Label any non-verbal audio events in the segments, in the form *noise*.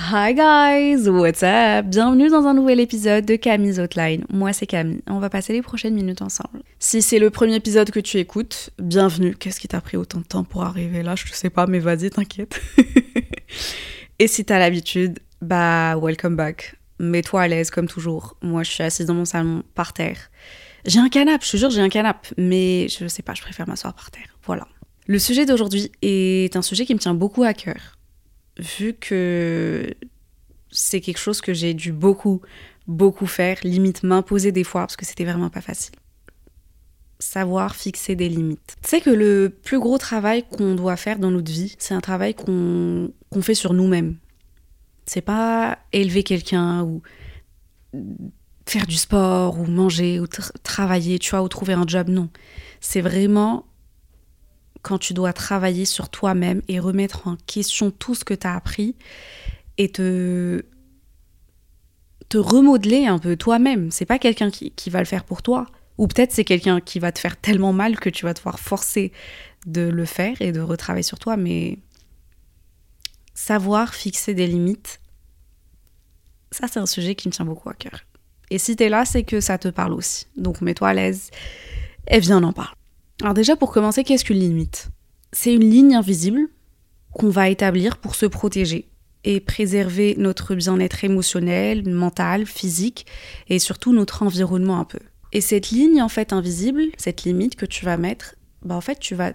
Hi guys, what's up? Bienvenue dans un nouvel épisode de Camille's Outline. Moi c'est Camille, on va passer les prochaines minutes ensemble. Si c'est le premier épisode que tu écoutes, bienvenue. Qu'est-ce qui t'a pris autant de temps pour arriver là? Je sais pas, mais vas-y, t'inquiète. *laughs* Et si t'as l'habitude, bah welcome back. Mets-toi à l'aise comme toujours. Moi je suis assise dans mon salon, par terre. J'ai un canapé, je te jure j'ai un canapé, mais je sais pas, je préfère m'asseoir par terre. Voilà. Le sujet d'aujourd'hui est un sujet qui me tient beaucoup à cœur vu que c'est quelque chose que j'ai dû beaucoup, beaucoup faire, limite m'imposer des fois, parce que c'était vraiment pas facile. Savoir fixer des limites. Tu sais que le plus gros travail qu'on doit faire dans notre vie, c'est un travail qu'on fait sur nous-mêmes. C'est pas élever quelqu'un ou faire du sport ou manger ou travailler, tu vois, ou trouver un job, non. C'est vraiment quand tu dois travailler sur toi-même et remettre en question tout ce que tu as appris et te te remodeler un peu toi-même. C'est pas quelqu'un qui, va le faire pour toi. Ou peut-être c'est quelqu'un qui va te faire tellement mal que tu vas devoir forcer de le faire et de retravailler sur toi. Mais savoir fixer des limites, ça c'est un sujet qui me tient beaucoup à cœur. Et si t'es là, c'est que ça te parle aussi. Donc mets-toi à l'aise et viens en parle. Alors déjà pour commencer, qu'est-ce qu'une limite? C'est une ligne invisible qu'on va établir pour se protéger et préserver notre bien-être émotionnel, mental, physique et surtout notre environnement un peu. Et cette ligne en fait invisible, cette limite que tu vas mettre, bah en fait tu vas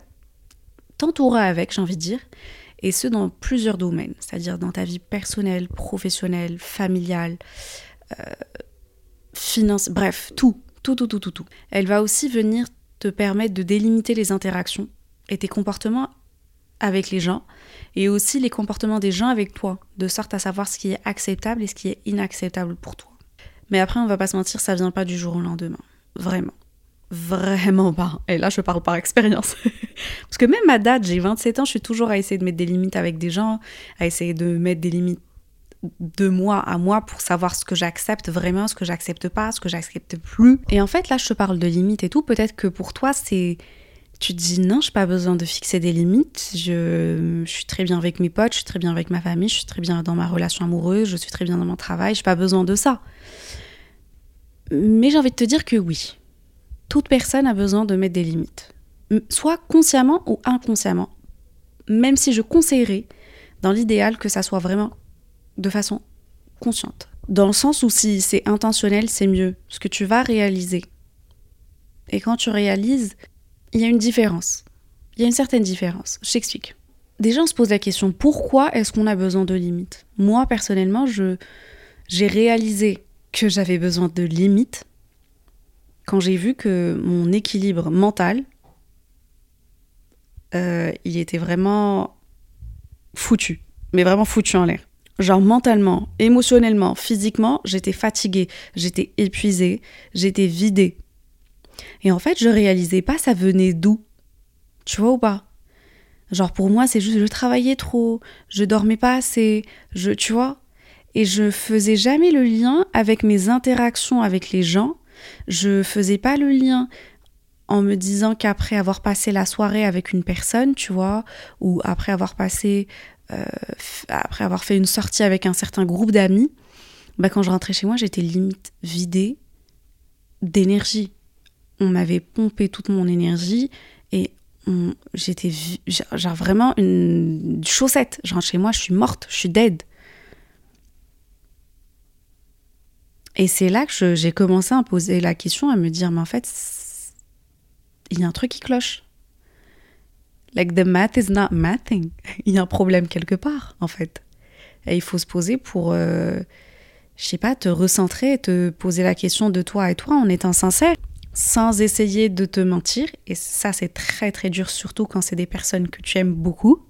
t'entourer avec, j'ai envie de dire, et ce dans plusieurs domaines, c'est-à-dire dans ta vie personnelle, professionnelle, familiale, euh, finance, bref, tout, tout, tout, tout, tout, tout. Elle va aussi venir te de délimiter les interactions et tes comportements avec les gens et aussi les comportements des gens avec toi, de sorte à savoir ce qui est acceptable et ce qui est inacceptable pour toi. Mais après, on va pas se mentir, ça vient pas du jour au lendemain. Vraiment. Vraiment pas. Et là, je parle par expérience. *laughs* Parce que même à date, j'ai 27 ans, je suis toujours à essayer de mettre des limites avec des gens, à essayer de mettre des limites de moi à moi pour savoir ce que j'accepte vraiment, ce que j'accepte pas, ce que j'accepte plus. Et en fait, là, je te parle de limites et tout. Peut-être que pour toi, c'est. Tu te dis non, je n'ai pas besoin de fixer des limites. Je... suis très bien avec mes potes, je suis très bien avec ma famille, je suis très bien dans ma relation amoureuse, je suis très bien dans mon travail, je n'ai pas besoin de ça. Mais j'ai envie de te dire que oui, toute personne a besoin de mettre des limites, soit consciemment ou inconsciemment. Même si je conseillerais, dans l'idéal, que ça soit vraiment de façon consciente. Dans le sens où si c'est intentionnel, c'est mieux, ce que tu vas réaliser. Et quand tu réalises, il y a une différence. Il y a une certaine différence. Je t'explique. Déjà, on se pose la question pourquoi est-ce qu'on a besoin de limites? Moi, personnellement, je, j'ai réalisé que j'avais besoin de limites quand j'ai vu que mon équilibre mental, euh, il était vraiment foutu, mais vraiment foutu en l'air. Genre mentalement, émotionnellement, physiquement, j'étais fatiguée, j'étais épuisée, j'étais vidée. Et en fait, je réalisais pas ça venait d'où. Tu vois ou pas? Genre pour moi, c'est juste je travaillais trop, je dormais pas assez, je tu vois? Et je faisais jamais le lien avec mes interactions avec les gens, je faisais pas le lien en me disant qu'après avoir passé la soirée avec une personne, tu vois, ou après avoir passé après avoir fait une sortie avec un certain groupe d'amis, bah, quand je rentrais chez moi, j'étais limite vidée d'énergie. On m'avait pompé toute mon énergie et j'étais vraiment une chaussette. Genre chez moi, je suis morte, je suis dead. Et c'est là que j'ai commencé à poser la question, à me dire, mais en fait, il y a un truc qui cloche. Like the math is not mathing. *laughs* Il y a un problème quelque part, en fait. Et il faut se poser pour, euh, je sais pas, te recentrer, te poser la question de toi et toi en étant sincère. sans essayer de te mentir. Et ça, c'est très très dur, surtout quand c'est des personnes que tu aimes beaucoup.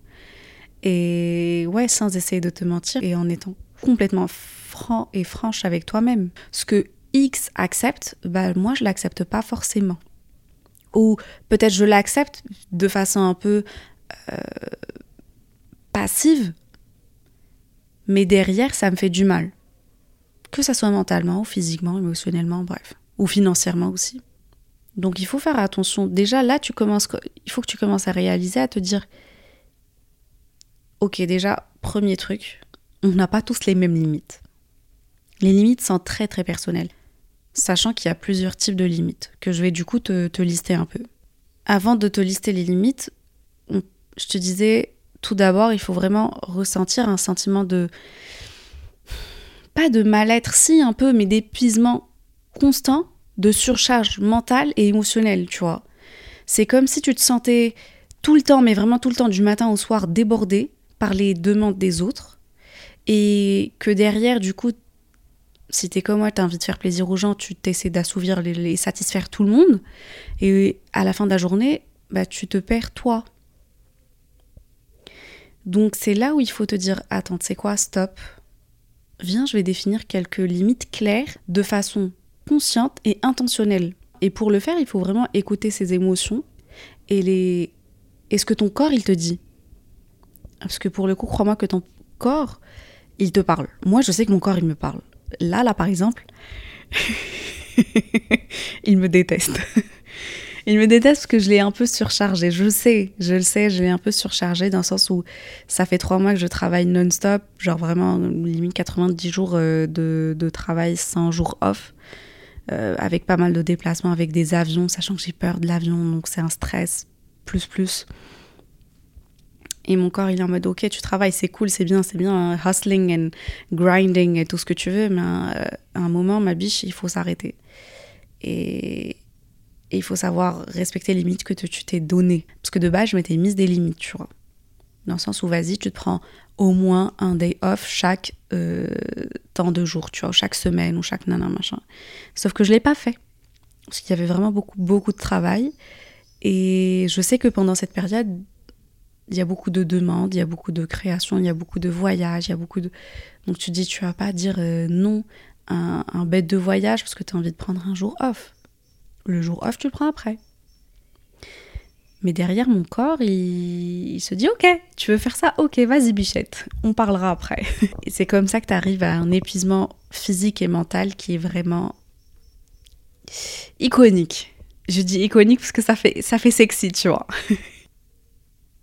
Et ouais, sans essayer de te mentir et en étant complètement franc et franche avec toi-même. Ce que X accepte, bah moi je l'accepte pas forcément. Ou peut-être je l'accepte de façon un peu euh, passive, mais derrière ça me fait du mal. Que ça soit mentalement, physiquement, émotionnellement, bref. Ou financièrement aussi. Donc il faut faire attention. Déjà là, tu commences, il faut que tu commences à réaliser, à te dire, ok, déjà, premier truc, on n'a pas tous les mêmes limites. Les limites sont très très personnelles, sachant qu'il y a plusieurs types de limites, que je vais du coup te, lister un peu. Avant de te lister les limites, je te disais, tout d'abord, il faut vraiment ressentir un sentiment de... Pas de mal-être, si un peu, mais d'épuisement constant de surcharge mentale et émotionnelle, tu vois. C'est comme si tu te sentais tout le temps, mais vraiment tout le temps, du matin au soir, débordé par les demandes des autres. Et que derrière, du coup, si t'es comme moi, t'as envie de faire plaisir aux gens, tu t'essaies d'assouvir les, satisfaire tout le monde. Et à la fin de la journée, bah, tu te perds toi. Donc c'est là où il faut te dire, attends, c'est quoi, stop. Viens, je vais définir quelques limites claires de façon consciente et intentionnelle. Et pour le faire, il faut vraiment écouter ses émotions et les et ce que ton corps il te dit. Parce que pour le coup, crois-moi que ton corps, il te parle. Moi, je sais que mon corps, il me parle. Là, là, par exemple, *laughs* il me déteste. *laughs* il me déteste parce que je l'ai un peu surchargé. Je sais, je le sais, je l'ai un peu surchargé dans le sens où ça fait trois mois que je travaille non-stop, genre vraiment limite 90 jours euh, de, de travail, 100 jours off. Euh, avec pas mal de déplacements, avec des avions, sachant que j'ai peur de l'avion, donc c'est un stress plus plus. Et mon corps, il est en mode, ok, tu travailles, c'est cool, c'est bien, c'est bien, hustling and grinding et tout ce que tu veux, mais euh, à, un moment, ma biche, il faut s'arrêter. Et, il faut savoir respecter les limites que tu t'es données. Parce que de base, je m'étais mise des limites, tu vois. Dans le sens où, vas-y, tu te prends au moins un day off chaque euh, temps de jours, tu vois, chaque semaine ou chaque nana, machin. Sauf que je l'ai pas fait. Parce qu'il y avait vraiment beaucoup, beaucoup de travail. Et je sais que pendant cette période, il y a beaucoup de demandes, il y a beaucoup de créations, il y a beaucoup de voyages, il y a beaucoup de... Donc tu dis, tu vas pas dire euh, non à un, bête de voyage parce que tu as envie de prendre un jour off. Le jour off, tu le prends après. Mais derrière mon corps, il, se dit Ok, tu veux faire ça? Ok, vas-y, bichette, on parlera après. *laughs* et c'est comme ça que tu arrives à un épuisement physique et mental qui est vraiment iconique. Je dis iconique parce que ça fait, ça fait sexy, tu vois. *laughs*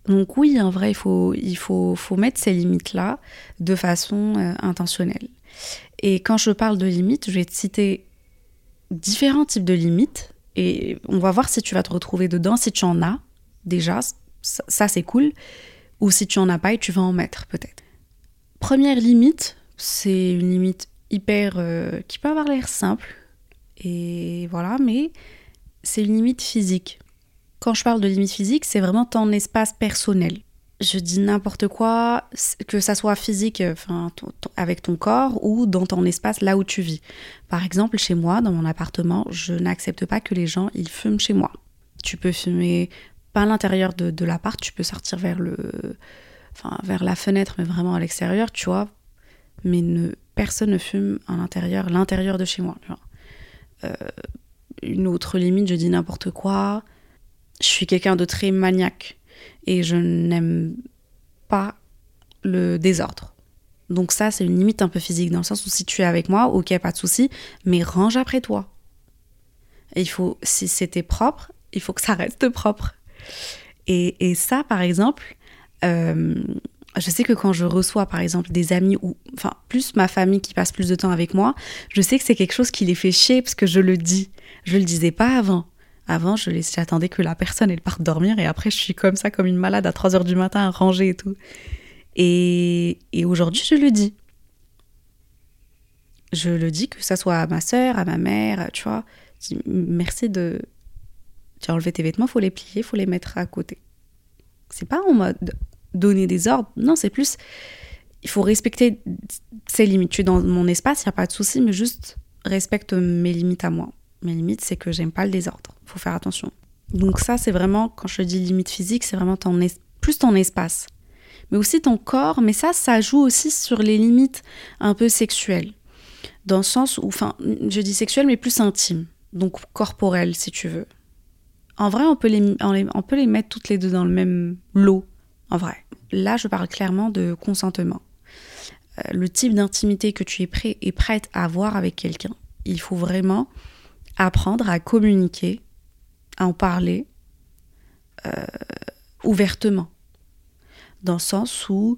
Donc oui, en vrai, il faut, il faut, faut mettre ces limites-là de façon euh, intentionnelle. Et quand je parle de limites, je vais te citer différents types de limites et on va voir si tu vas te retrouver dedans, si tu en as déjà, ça, c'est cool, ou si tu en as pas et tu vas en mettre peut-être. Première limite, c'est une limite hyper euh, qui peut avoir l'air simple et voilà, mais c'est une limite physique. Quand je parle de limite physique, c'est vraiment ton espace personnel. Je dis n'importe quoi, que ça soit physique enfin, avec ton corps ou dans ton espace là où tu vis. Par exemple, chez moi, dans mon appartement, je n'accepte pas que les gens ils fument chez moi. Tu peux fumer pas à l'intérieur de, de l'appart, tu peux sortir vers le, enfin vers la fenêtre, mais vraiment à l'extérieur, tu vois. Mais ne, personne ne fume à l'intérieur, l'intérieur de chez moi. Euh, une autre limite, je dis n'importe quoi. Je suis quelqu'un de très maniaque et je n'aime pas le désordre. Donc ça, c'est une limite un peu physique, dans le sens où si tu es avec moi, ok, pas de souci, mais range après toi. Et il faut, si c'était propre, il faut que ça reste propre. Et, ça, par exemple, euh, je sais que quand je reçois, par exemple, des amis ou, enfin, plus ma famille qui passe plus de temps avec moi, je sais que c'est quelque chose qui les fait chier parce que je le dis. Je le disais pas avant. Avant, je j'attendais que la personne elle parte dormir et après je suis comme ça, comme une malade à 3 heures du matin à ranger et tout. Et, et aujourd'hui, je le dis. Je le dis que ça soit à ma soeur, à ma mère, tu vois. Je dis merci de, tu as enlevé tes vêtements, faut les plier, faut les mettre à côté. C'est pas en mode donner des ordres, non, c'est plus il faut respecter ses limites. Tu es dans mon espace, il n'y a pas de souci, mais juste respecte mes limites à moi. Mes limites, c'est que j'aime pas le désordre. Faut faire attention. Donc ça, c'est vraiment, quand je dis limite physique, c'est vraiment plus ton espace. Mais aussi ton corps, mais ça, ça joue aussi sur les limites un peu sexuelles. Dans le sens où, enfin, je dis sexuelles, mais plus intimes. Donc corporelles, si tu veux. En vrai, on peut, les, on peut les mettre toutes les deux dans le même lot, en vrai. Là, je parle clairement de consentement. Euh, le type d'intimité que tu es prêt et prête à avoir avec quelqu'un. Il faut vraiment apprendre à communiquer, à en parler euh, ouvertement. Dans le sens où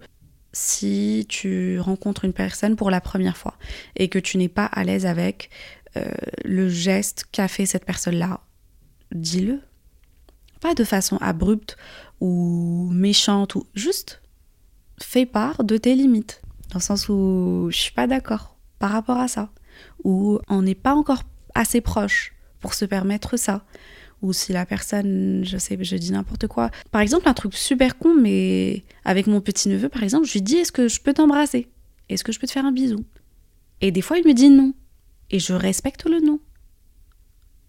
si tu rencontres une personne pour la première fois et que tu n'es pas à l'aise avec euh, le geste qu'a fait cette personne-là, dis-le. Pas de façon abrupte ou méchante, ou juste fais part de tes limites. Dans le sens où je suis pas d'accord par rapport à ça. Ou on n'est pas encore assez proche pour se permettre ça. Ou si la personne, je sais, je dis n'importe quoi. Par exemple, un truc super con, mais avec mon petit-neveu, par exemple, je lui dis Est-ce que je peux t'embrasser? Est-ce que je peux te faire un bisou? Et des fois, il me dit non. Et je respecte le non.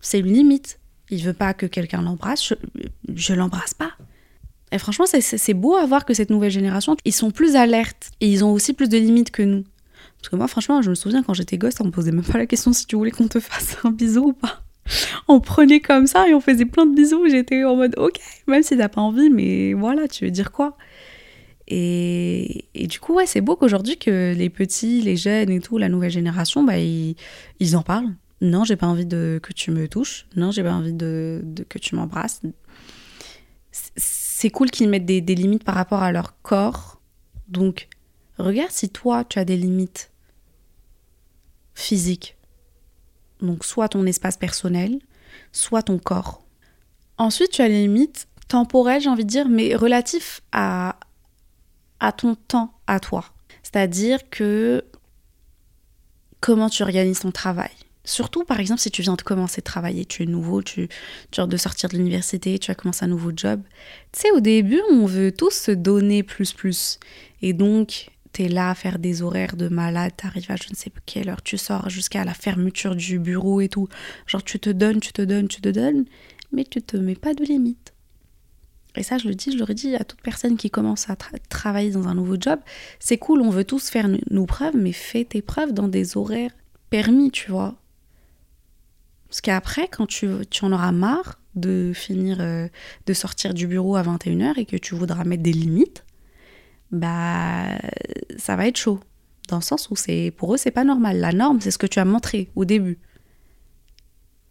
C'est une limite. Il veut pas que quelqu'un l'embrasse, je, je l'embrasse pas. Et franchement, c'est beau à voir que cette nouvelle génération, ils sont plus alertes et ils ont aussi plus de limites que nous. Parce que moi, franchement, je me souviens quand j'étais gosse, on me posait même pas la question si tu voulais qu'on te fasse un bisou ou pas. *laughs* On prenait comme ça et on faisait plein de bisous. J'étais en mode, ok, même si t'as pas envie, mais voilà, tu veux dire quoi? Et, du coup, ouais, c'est beau qu'aujourd'hui que les petits, les jeunes et tout, la nouvelle génération, bah, ils, en parlent. Non, j'ai pas envie de que tu me touches. Non, j'ai pas envie de, que tu m'embrasses. C'est cool qu'ils mettent des, des limites par rapport à leur corps. Donc, regarde si toi, tu as des limites physiques. Donc, soit ton espace personnel, soit ton corps. Ensuite, tu as les limites temporelles, j'ai envie de dire, mais relatifs à, à ton temps à toi. C'est-à-dire que comment tu organises ton travail. Surtout, par exemple, si tu viens de commencer de travailler, tu es nouveau, tu, tu viens de sortir de l'université, tu as commencé un nouveau job. Tu sais, au début, on veut tous se donner plus plus. Et donc, tu es là à faire des horaires de malade, tu arrives à je ne sais quelle heure, tu sors jusqu'à la fermeture du bureau et tout. Genre, tu te donnes, tu te donnes, tu te donnes, mais tu te mets pas de limite. Et ça, je le dis, je l'aurais dit à toute personne qui commence à travailler dans un nouveau job. C'est cool, on veut tous faire nos preuves, mais fais tes preuves dans des horaires permis, tu vois. Parce qu'après, quand tu, tu, en auras marre de finir, euh, de sortir du bureau à 21h et que tu voudras mettre des limites, bah, ça va être chaud. Dans le sens où c'est, pour eux, c'est pas normal. La norme, c'est ce que tu as montré au début.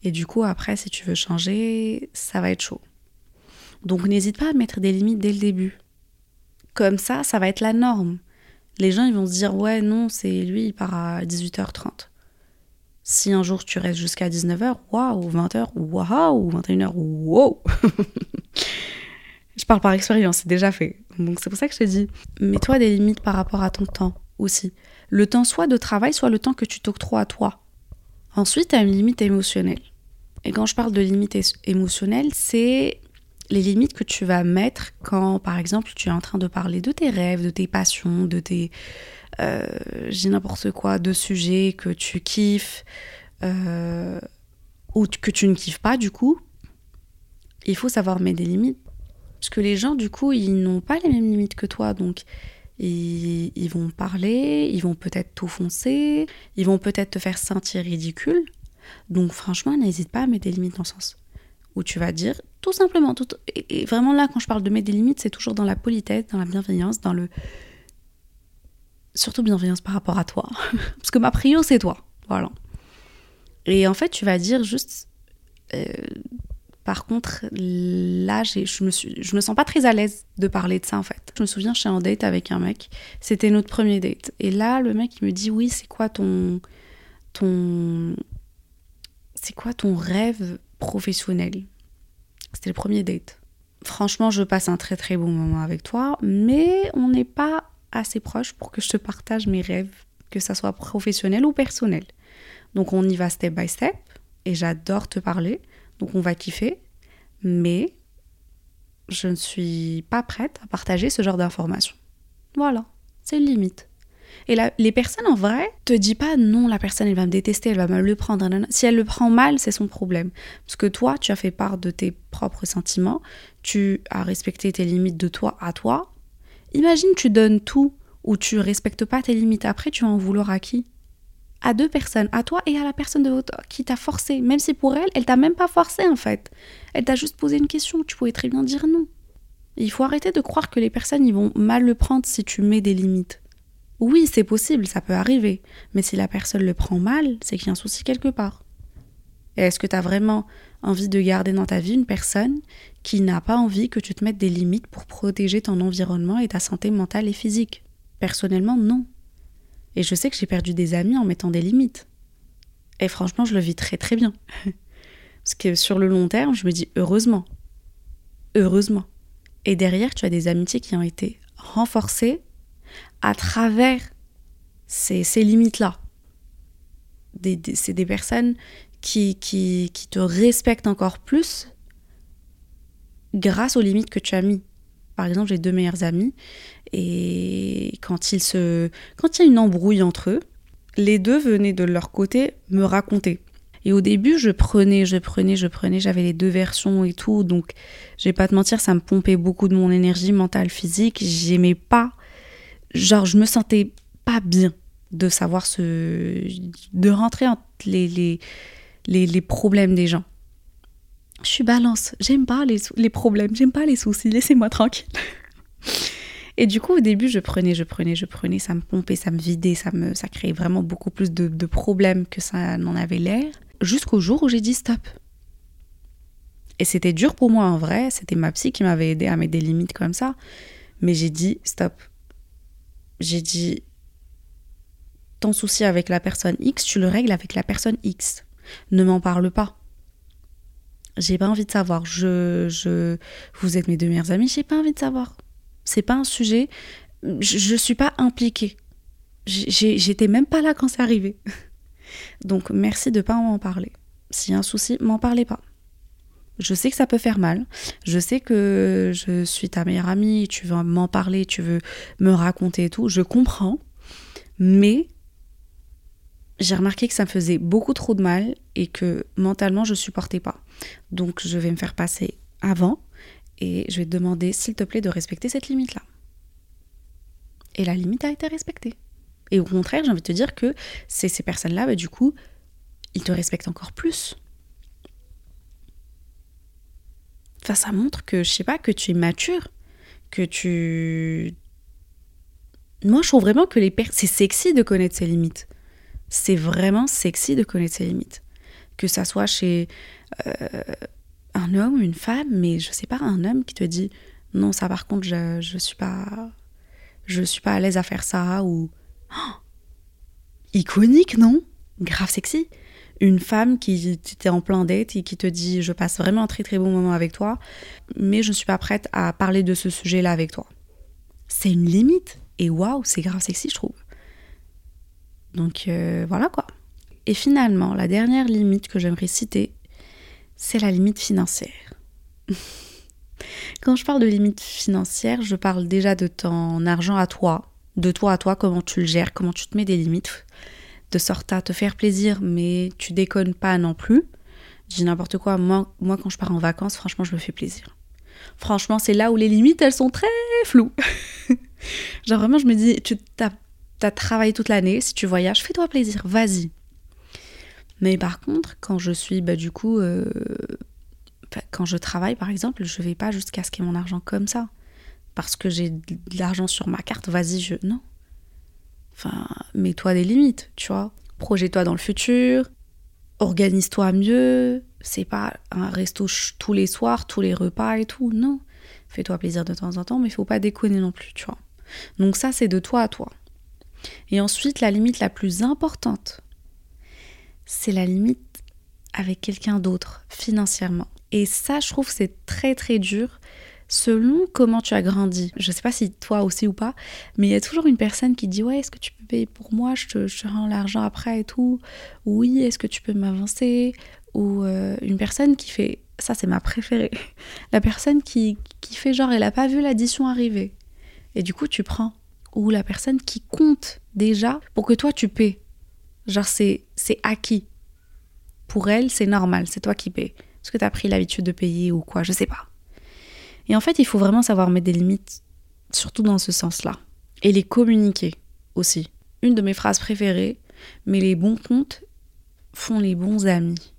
Et du coup, après, si tu veux changer, ça va être chaud. Donc n'hésite pas à mettre des limites dès le début. Comme ça, ça va être la norme. Les gens, ils vont se dire, ouais, non, c'est lui, il part à 18h30. Si un jour tu restes jusqu'à 19h, waouh, 20h, waouh, 21h, waouh. *laughs* je parle par expérience, c'est déjà fait. Donc c'est pour ça que je te dis, mets-toi des limites par rapport à ton temps aussi. Le temps soit de travail, soit le temps que tu t'octroies à toi. Ensuite, tu as une limite émotionnelle. Et quand je parle de limite émotionnelle, c'est les limites que tu vas mettre quand, par exemple, tu es en train de parler de tes rêves, de tes passions, de tes... Euh, j'ai n'importe quoi, de sujets que tu kiffes euh, ou que tu ne kiffes pas, du coup. Il faut savoir mettre des limites. Parce que les gens, du coup, ils n'ont pas les mêmes limites que toi. Donc, ils, vont parler, ils vont peut-être t'offenser, ils vont peut-être te faire sentir ridicule. Donc, franchement, n'hésite pas à mettre des limites dans ce sens où tu vas dire tout simplement, tout, et, vraiment là, quand je parle de mettre des limites, c'est toujours dans la politesse, dans la bienveillance, dans le. Surtout bienveillance par rapport à toi. *laughs* Parce que ma prio, c'est toi. Voilà. Et en fait, tu vas dire juste. Euh, par contre, là, je me, me sens pas très à l'aise de parler de ça, en fait. Je me souviens, je suis en date avec un mec. C'était notre premier date. Et là, le mec, il me dit Oui, c'est quoi ton. ton. C'est quoi ton rêve professionnel? C'était le premier date. Franchement, je passe un très très bon moment avec toi, mais on n'est pas assez proche pour que je te partage mes rêves, que ça soit professionnel ou personnel. Donc on y va step by step, et j'adore te parler, donc on va kiffer, mais je ne suis pas prête à partager ce genre d'informations. Voilà, c'est une limite. Et les personnes en vrai te dis pas non, la personne elle va me détester, elle va mal le prendre. Si elle le prend mal, c'est son problème. Parce que toi, tu as fait part de tes propres sentiments, tu as respecté tes limites de toi à toi. Imagine tu donnes tout ou tu respectes pas tes limites. Après, tu vas en vouloir à qui? À deux personnes, à toi et à la personne de votre qui t'a forcé. Même si pour elle, elle t'a même pas forcé en fait. Elle t'a juste posé une question. Tu pouvais très bien dire non. Il faut arrêter de croire que les personnes ils vont mal le prendre si tu mets des limites. Oui, c'est possible, ça peut arriver. Mais si la personne le prend mal, c'est qu'il y a un souci quelque part. est-ce que tu as vraiment envie de garder dans ta vie une personne qui n'a pas envie que tu te mettes des limites pour protéger ton environnement et ta santé mentale et physique? Personnellement, non. Et je sais que j'ai perdu des amis en mettant des limites. Et franchement, je le vis très très bien. *laughs* Parce que sur le long terme, je me dis heureusement. Heureusement. Et derrière, tu as des amitiés qui ont été renforcées à travers ces, limites-là. c'est des personnes qui, qui, qui te respectent encore plus grâce aux limites que tu as mis. Par exemple, j'ai deux meilleurs amis et quand, ils se, quand il y a une embrouille entre eux, les deux venaient de leur côté me raconter. Et au début, je prenais, je prenais, je prenais, j'avais les deux versions et tout. Donc, je vais pas te mentir, ça me pompait beaucoup de mon énergie mentale, physique. J'aimais pas. Genre, je me sentais pas bien de savoir ce. de rentrer entre les, les, les problèmes des gens. Je suis balance. J'aime pas les, problèmes, j'aime pas les soucis. Laissez-moi tranquille. Et du coup, au début, je prenais, je prenais, je prenais, ça me pompait, ça me vidait, ça me, ça créait vraiment beaucoup plus de, de problèmes que ça n'en avait l'air jusqu'au jour où j'ai dit stop. Et c'était dur pour moi en vrai, c'était ma psy qui m'avait aidé à mettre des limites comme ça, mais j'ai dit stop. J'ai dit ton souci avec la personne X, tu le règles avec la personne X. Ne m'en parle pas. J'ai pas envie de savoir. Je, je, vous êtes mes deux meilleurs amis, j'ai pas envie de savoir. C'est pas un sujet. Je, je suis pas impliquée. J'étais même pas là quand c'est arrivé. *laughs* Donc merci de pas m'en parler. S'il y a un souci, m'en parlez pas. Je sais que ça peut faire mal. Je sais que je suis ta meilleure amie, tu veux m'en parler, tu veux me raconter et tout. Je comprends. Mais j'ai remarqué que ça me faisait beaucoup trop de mal et que mentalement je supportais pas. Donc je vais me faire passer avant et je vais te demander s'il te plaît de respecter cette limite là. Et la limite a été respectée. Et au contraire, j'ai envie de te dire que ces personnes-là, bah, du coup, ils te respectent encore plus. Enfin, ça montre que, je sais pas, que tu es mature, que tu... Moi, je trouve vraiment que les personnes... C'est sexy de connaître ses limites. C'est vraiment sexy de connaître ses limites. Que ça soit chez euh, un homme une femme, mais je sais pas, un homme qui te dit non, ça par contre, je, je suis pas... Je suis pas à l'aise à faire ça, ou iconique, non? Grave sexy. Une femme qui était en plein date et qui te dit je passe vraiment un très très bon moment avec toi, mais je ne suis pas prête à parler de ce sujet-là avec toi. C'est une limite. Et waouh, c'est grave sexy, je trouve. Donc euh, voilà quoi. Et finalement, la dernière limite que j'aimerais citer, c'est la limite financière. *laughs* Quand je parle de limite financière, je parle déjà de ton argent à toi, de toi à toi, comment tu le gères, comment tu te mets des limites, de sorte à te faire plaisir, mais tu déconnes pas non plus. Dis n'importe quoi, moi, moi quand je pars en vacances, franchement, je me fais plaisir. Franchement, c'est là où les limites, elles sont très floues. *laughs* Genre vraiment, je me dis, tu as, as travaillé toute l'année, si tu voyages, fais-toi plaisir, vas-y. Mais par contre, quand je suis, bah, du coup, euh, quand je travaille par exemple, je vais pas juste casquer mon argent comme ça parce que j'ai de l'argent sur ma carte, vas-y, je. Non. Enfin, mets-toi des limites, tu vois. Projette-toi dans le futur, organise-toi mieux. C'est pas un resto tous les soirs, tous les repas et tout. Non. Fais-toi plaisir de temps en temps, mais il faut pas déconner non plus, tu vois. Donc, ça, c'est de toi à toi. Et ensuite, la limite la plus importante, c'est la limite avec quelqu'un d'autre, financièrement. Et ça, je trouve, c'est très très dur selon comment tu as grandi. Je sais pas si toi aussi ou pas, mais il y a toujours une personne qui dit ouais, est-ce que tu peux payer pour moi, je te, rends l'argent après et tout. Oui, est-ce que tu peux m'avancer? Ou euh, une personne qui fait, ça c'est ma préférée, *laughs* la personne qui, fait genre elle a pas vu l'addition arriver. Et du coup tu prends. Ou la personne qui compte déjà, pour que toi tu paies. Genre, c'est, acquis. Pour elle, c'est normal, c'est toi qui paies. Est-ce que tu as pris l'habitude de payer ou quoi? Je sais pas. Et en fait, il faut vraiment savoir mettre des limites, surtout dans ce sens-là. Et les communiquer aussi. Une de mes phrases préférées, mais les bons comptes font les bons amis.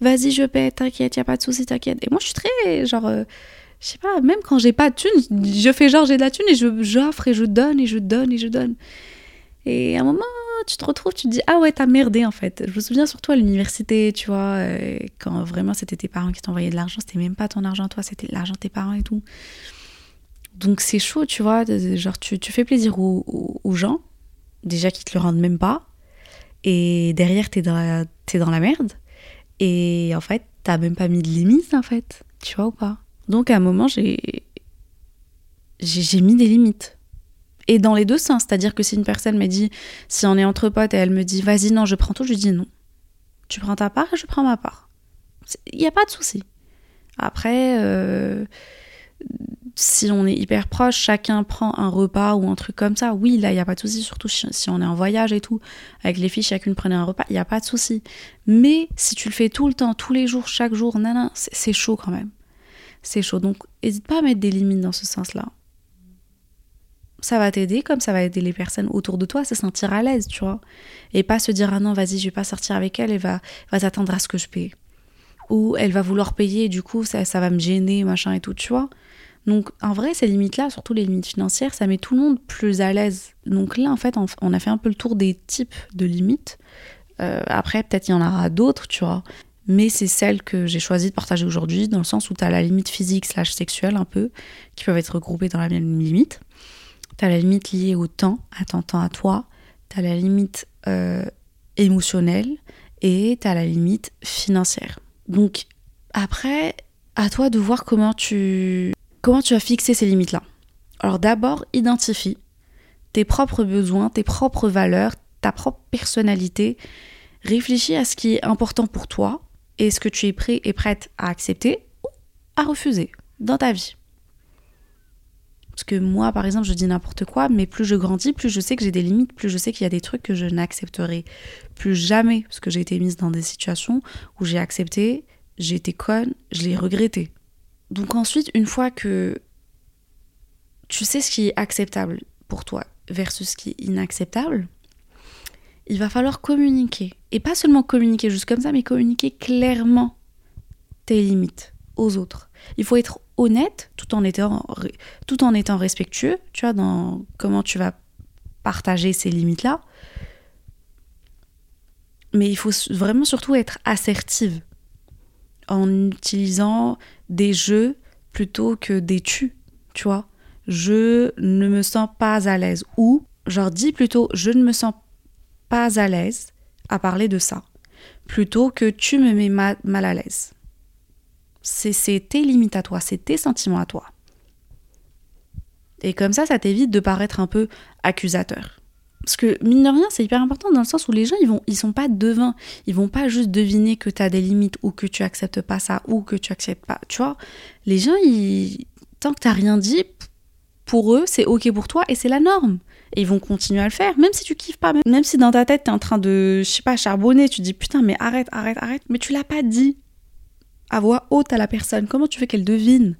Vas-y, je paie, t'inquiète, y a pas de souci, t'inquiète. Et moi, je suis très, genre, euh, je sais pas, même quand j'ai pas de thune, je fais genre j'ai de la thune et je j'offre et je donne et je donne et je donne. Et à un moment, tu te retrouves, tu te dis ah ouais, t'as merdé en fait. Je me souviens surtout à l'université, tu vois, euh, quand vraiment c'était tes parents qui t'envoyaient de l'argent, c'était même pas ton argent toi, c'était l'argent de tes parents et tout. Donc c'est chaud, tu vois, genre tu, tu fais plaisir aux, aux, gens, déjà qui te le rendent même pas, et derrière t'es dans, dans la merde, et en fait t'as même pas mis de limite en fait, tu vois ou pas? Donc à un moment j'ai j'ai mis des limites. Et dans les deux sens, c'est-à-dire que si une personne me dit, si on est entre potes et elle me dit, vas-y, non, je prends tout, je dis non. Tu prends ta part et je prends ma part. Il n'y a pas de souci. Après, euh, si on est hyper proche, chacun prend un repas ou un truc comme ça, oui, là, il n'y a pas de souci, surtout si on est en voyage et tout. Avec les filles, chacune prenait un repas, il n'y a pas de souci. Mais si tu le fais tout le temps, tous les jours, chaque jour, non, c'est chaud quand même. C'est chaud. Donc, n'hésite pas à mettre des limites dans ce sens-là ça va t'aider comme ça va aider les personnes autour de toi à se sentir à l'aise, tu vois. Et pas se dire ah non, vas-y, je vais pas sortir avec elle, elle va, va t'attendre à ce que je paye. Ou elle va vouloir payer, du coup, ça, ça va me gêner, machin et tout, tu vois. Donc en vrai, ces limites-là, surtout les limites financières, ça met tout le monde plus à l'aise. Donc là, en fait, on, a fait un peu le tour des types de limites. Euh, après, peut-être il y en aura d'autres, tu vois. Mais c'est celle que j'ai choisi de partager aujourd'hui, dans le sens où tu as la limite physique slash sexuelle un peu, qui peuvent être regroupées dans la même limite. Tu as la limite liée au temps, à ton temps à toi. Tu as la limite euh, émotionnelle et tu as la limite financière. Donc après, à toi de voir comment tu, comment tu vas fixer ces limites-là. Alors d'abord, identifie tes propres besoins, tes propres valeurs, ta propre personnalité. Réfléchis à ce qui est important pour toi et ce que tu es prêt et prête à accepter ou à refuser dans ta vie? Parce que moi, par exemple, je dis n'importe quoi, mais plus je grandis, plus je sais que j'ai des limites, plus je sais qu'il y a des trucs que je n'accepterai plus jamais. Parce que j'ai été mise dans des situations où j'ai accepté, j'ai été conne, je l'ai regretté. Donc ensuite, une fois que tu sais ce qui est acceptable pour toi versus ce qui est inacceptable, il va falloir communiquer. Et pas seulement communiquer juste comme ça, mais communiquer clairement tes limites aux autres. Il faut être honnête tout en étant, tout en étant respectueux, tu vois, dans comment tu vas partager ces limites-là. Mais il faut vraiment surtout être assertive en utilisant des jeux plutôt que des tu, tu vois. Je ne me sens pas à l'aise. Ou, genre, dis plutôt, je ne me sens pas à l'aise à parler de ça. Plutôt que tu me mets mal à l'aise. C'est tes limites à toi, c'est tes sentiments à toi. Et comme ça, ça t'évite de paraître un peu accusateur. Parce que mine de rien, c'est hyper important dans le sens où les gens, ils vont, ils sont pas devins. Ils vont pas juste deviner que tu as des limites ou que tu acceptes pas ça ou que tu acceptes pas. Tu vois, les gens, ils, tant que t'as rien dit, pour eux, c'est ok pour toi et c'est la norme. Et ils vont continuer à le faire, même si tu kiffes pas, même, si dans ta tête, tu es en train de, je sais pas, charbonner, tu dis putain, mais arrête, arrête, arrête, mais tu l'as pas dit à voix haute à la personne. Comment tu fais qu'elle devine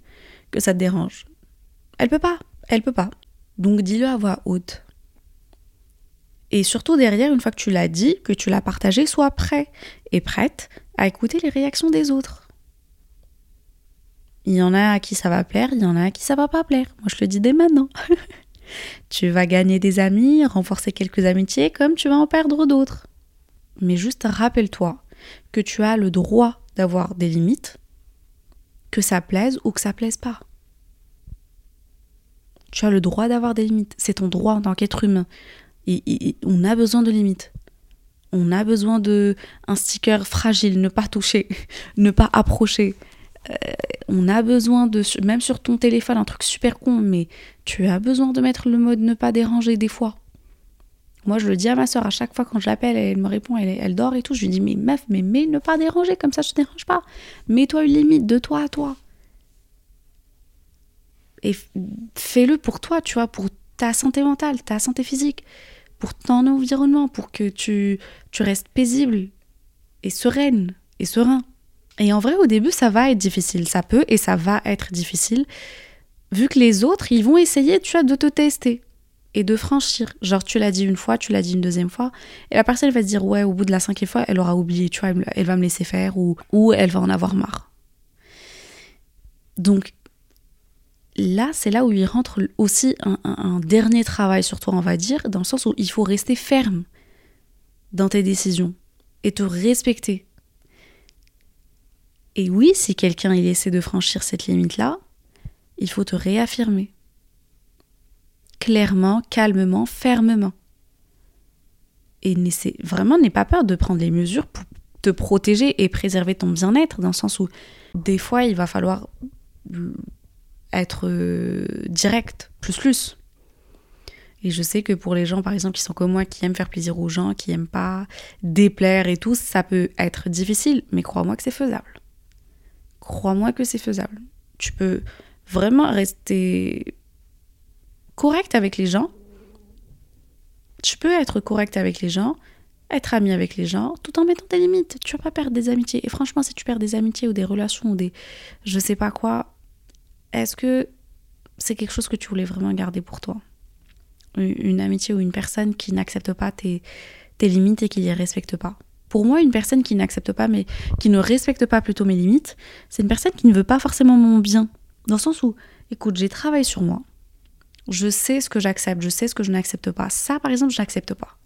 que ça te dérange? Elle peut pas. Elle peut pas. Donc dis-le à voix haute. Et surtout derrière, une fois que tu l'as dit, que tu l'as partagé, sois prêt et prête à écouter les réactions des autres. Il y en a à qui ça va plaire, il y en a à qui ça va pas plaire. Moi, je le dis dès maintenant. *laughs* tu vas gagner des amis, renforcer quelques amitiés, comme tu vas en perdre d'autres. Mais juste rappelle-toi que tu as le droit d'avoir des limites, que ça plaise ou que ça plaise pas. Tu as le droit d'avoir des limites. C'est ton droit en tant qu'être humain. Et, on a besoin de limites. On a besoin de un sticker fragile, ne pas toucher, *laughs* ne pas approcher. Euh, on a besoin de, même sur ton téléphone, un truc super con, mais tu as besoin de mettre le mode ne pas déranger des fois. Moi, je le dis à ma soeur à chaque fois quand je l'appelle, elle me répond, elle, elle, dort et tout. Je lui dis, mais meuf, mais, mais ne pas déranger, comme ça je te dérange pas. Mets-toi une limite de toi à toi. Et fais-le pour toi, tu vois, pour ta santé mentale, ta santé physique, pour ton environnement, pour que tu, tu restes paisible et sereine et serein. Et en vrai, au début, ça va être difficile. Ça peut et ça va être difficile. Vu que les autres, ils vont essayer, tu vois, de te tester et de franchir. Genre, tu l'as dit une fois, tu l'as dit une deuxième fois, et la personne va se dire, ouais, au bout de la cinquième fois, elle aura oublié, tu vois, elle va me laisser faire, ou, ou elle va en avoir marre. Donc, là, c'est là où il rentre aussi un, un, dernier travail sur toi, on va dire, dans le sens où il faut rester ferme dans tes décisions et te respecter. Et oui, si quelqu'un il essaie de franchir cette limite-là, il faut te réaffirmer clairement, calmement, fermement. Et vraiment, n'aie pas peur de prendre les mesures pour te protéger et préserver ton bien-être, dans le sens où des fois, il va falloir être euh, direct, plus plus. Et je sais que pour les gens, par exemple, qui sont comme moi, qui aiment faire plaisir aux gens, qui aiment pas déplaire et tout, ça peut être difficile, mais crois-moi que c'est faisable. Crois-moi que c'est faisable. Tu peux vraiment rester correct avec les gens. Tu peux être correct avec les gens, être ami avec les gens, tout en mettant des limites. Tu vas pas perdre des amitiés. Et franchement, si tu perds des amitiés ou des relations ou des je sais pas quoi, est-ce que c'est quelque chose que tu voulais vraiment garder pour toi? Une amitié ou une personne qui n'accepte pas tes, tes limites et qui les respecte pas? Pour moi, une personne qui n'accepte pas, mais qui ne respecte pas plutôt mes limites, c'est une personne qui ne veut pas forcément mon bien. Dans le sens où, écoute, j'ai travaillé sur moi, je sais ce que j'accepte, je sais ce que je n'accepte pas. Ça, par exemple, je n'accepte pas.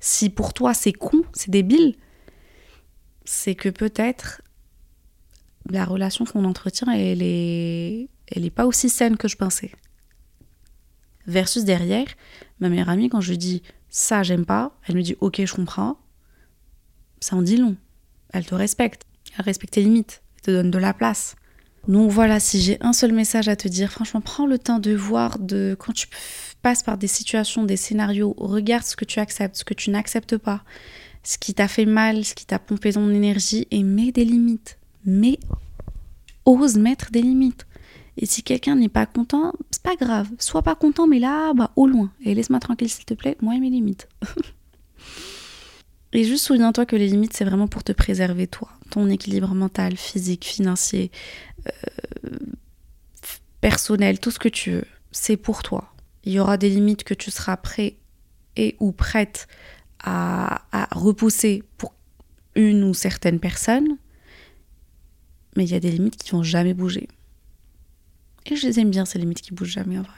Si pour toi c'est con, c'est débile, c'est que peut-être la relation qu'on entretient, elle est, elle est pas aussi saine que je pensais. Versus derrière, ma meilleure amie, quand je lui dis ça, j'aime pas, elle me dit ok, je comprends. Ça en dit long. Elle te respecte. Elle respecte tes limites. Elle te donne de la place. Donc voilà, si j'ai un seul message à te dire, franchement, prends le temps de voir de quand tu passes par des situations, des scénarios, regarde ce que tu acceptes, ce que tu n'acceptes pas, ce qui t'a fait mal, ce qui t'a pompé ton énergie et mets des limites. Mais ose mettre des limites. Et si quelqu'un n'est pas content, c'est pas grave. Sois pas content, mais là, bah, au loin. Et laisse-moi tranquille, s'il te plaît. Moi et mes limites. *laughs* et juste souviens-toi que les limites, c'est vraiment pour te préserver, toi. Ton équilibre mental, physique, financier, euh, personnel, tout ce que tu veux, c'est pour toi. Il y aura des limites que tu seras prêt et ou prête à, repousser pour une ou certaines personnes, mais il y a des limites qui vont jamais bouger. Et je les aime bien, ces limites qui bougent jamais en vrai.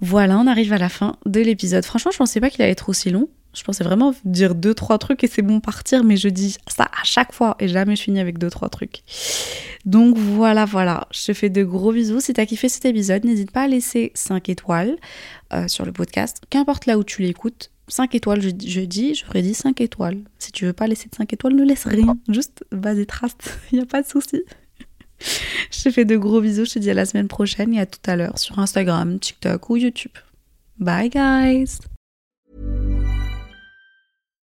Voilà, on arrive à la fin de l'épisode. Franchement, je pensais pas qu'il allait être aussi long. Je pensais vraiment dire deux, trois trucs et c'est bon partir, mais je dis ça à chaque fois et jamais je finis avec deux, trois trucs. Donc voilà, voilà. Je te fais de gros bisous. Si t'as kiffé cet épisode, n'hésite pas à laisser 5 étoiles euh, sur le podcast. Qu'importe là où tu l'écoutes, 5 étoiles, je, je dis, dit 5 étoiles. Si tu veux pas laisser de 5 étoiles, ne laisse rien. Juste vas-y, trace, *laughs* il n'y a pas de souci. je te fais de gros bisous. Je te dis à la semaine prochaine et à tout à l'heure sur Instagram, TikTok ou YouTube. Bye guys!